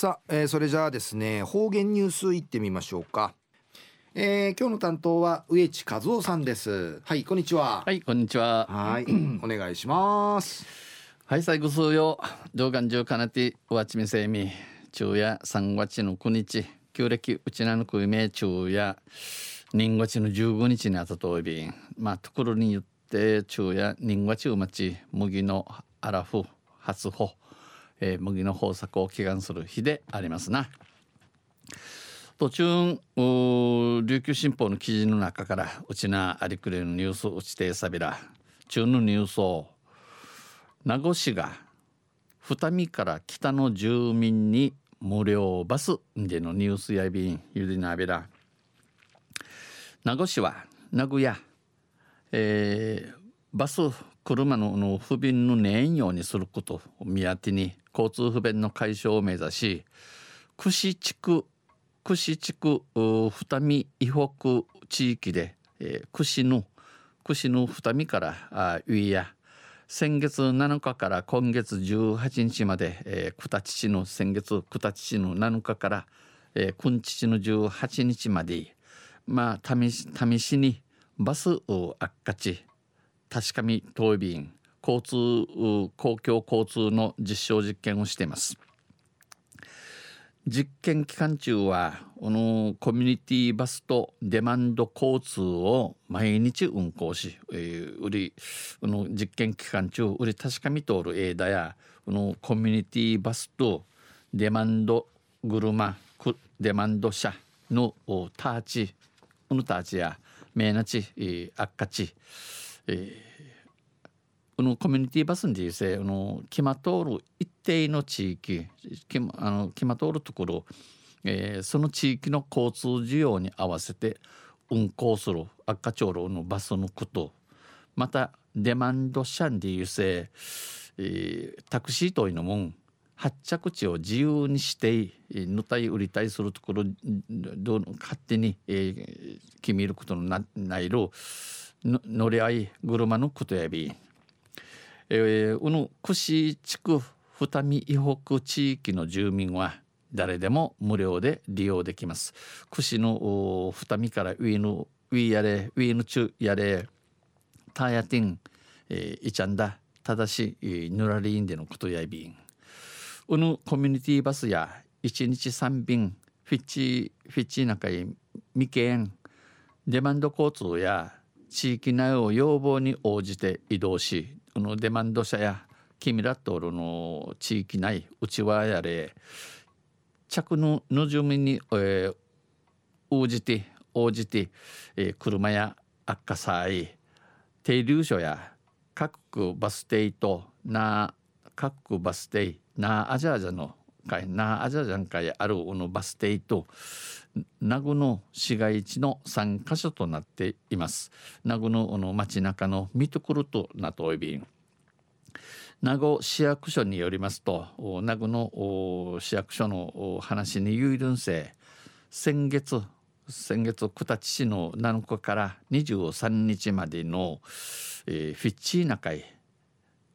さあ、えー、それじゃあですね方言ニュースいってみましょうか。えー、今日の担当は植地和夫さんです。はいこんにちは。はいこんにちは。はい お願いします。はい最後数曜動画中かなてわちみせみ昼夜3月の9日。旧暦うちなのくいめ昼夜。人月の15日にあたといび。んまあところに言って昼夜人月うまち麦のアラフ初穂、えー、麦の豊作を祈願する日でありますな。途中琉球新報の記事の中からうちなありくれのニュースうちてさびら。中のニュースを名護市が二見から北の住民に無料バスでのニュースやびんゆりなべら。名護市は名古屋、えー、バス車のの不便の年ようにすることを目当てに交通不便の解消を目指し串地区串地区二見以北地域で、えー、串の串の二見からあ上や先月7日から今月18日まで、えー、九田父の先月九田父の7日から、えー、君父の18日まで。まあ試し試しにバスを悪化地確かみ東便。交通公共交通の実証実験をしています。実験期間中はこのコミュニティバスとデマンド交通を毎日運行し、えー、売りこの実験期間中売り確かみ通るエーダやこのコミュニティバスとデマンド車デマンド車のターチこのターチやメーナチ、えー、アッカチ、えー、このコミュニティバスに実際あの決ま通る一定の地域決まあの決ま通るところ、えー、その地域の交通需要に合わせて運行する赤長路のバスのことまたデマンド車でいうせ、えー、タクシーというのも発着地を自由にしてぬたい売りたいするところどう勝手に、えー、決めることのなないろ乗り合い車のことやび、えー、うぬ串地区二見以北地域の住民は誰でも無料で利用できます。串の二見から上の上やれ上の中やれタヤティン、えー、イチャンダただ。しぬらりんでのことやびん。うぬコミュニティバスや1日3便フィッチフィッチ中へ未見デマンド交通や地域内を要望に応じて移動しこのデマンド車やキミラットルの地域内うちわやれ着のの住民に、えー、応じて応じて、えー、車や悪化祭。停留所や各バス停とな各バス停なあじゃあじゃの会な。あじゃじゃん会あるのバス停と名護の市街地の3カ所となっています。名護のの街中の見ところとなといびん名護市役所によりますと名護の市役所の話に有るんせ先月先月九田市の7日から23日までの、えー、フィッチーナ会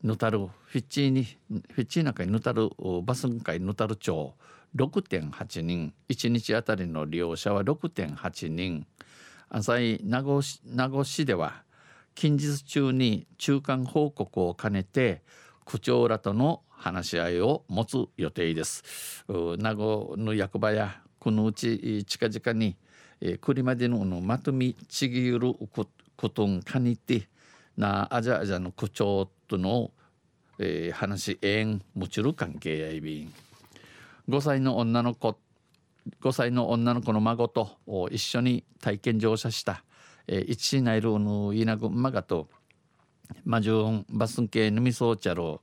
ヌタルフィッチーにフィッチーナ会ヌタルバスン会ヌタル町6.8人。1日あたりの利用者は6.8人。浅井名護市では近日中に中間報告を兼ねて区長らとの話し合いを持つ予定です。名護の役場やこのうち近々に栗までのまとみちぎることんかにてなあじゃあじゃの区長との、えー、話縁もちる関係やいびん。5歳の女の子5歳の女の子の孫と一緒に体験乗車した、えー、一ナイルのイナグマガとマジュンバスン系ヌミソーチャロ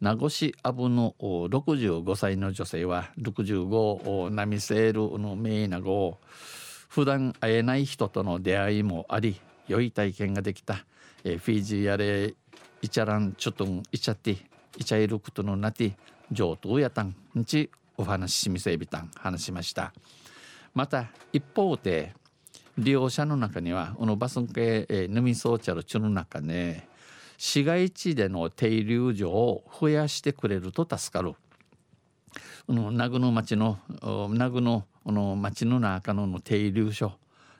名護市アブの65歳の女性は65ナミセールのメイナゴ普段会えない人との出会いもあり良い体験ができた。えー、フィジーやれイチャランチョトンイチャティイチャイルクトのナティ上等やたんんちお話しみせびたん話しました。また一方で利用者の中にはこのバスン系、えー、ヌミソーチャルチュの中ね市街地での停留所を増やしてくれると助かる。この名護の町の名護のの町の中の停留所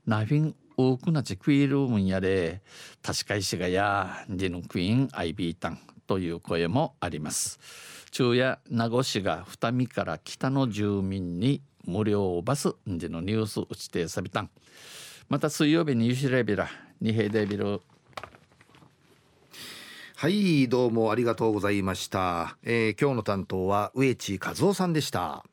ナフィン多くなちクイールームンやで確か石がやディヌクイーンアイビータンという声もあります。昼夜名護市が二見から北の住民に無料バスでのニュース打ちてさびたん。また水曜日にユシレビラ二平デビル。はいどうもありがとうございました、えー、今日の担当は植地和夫さんでした。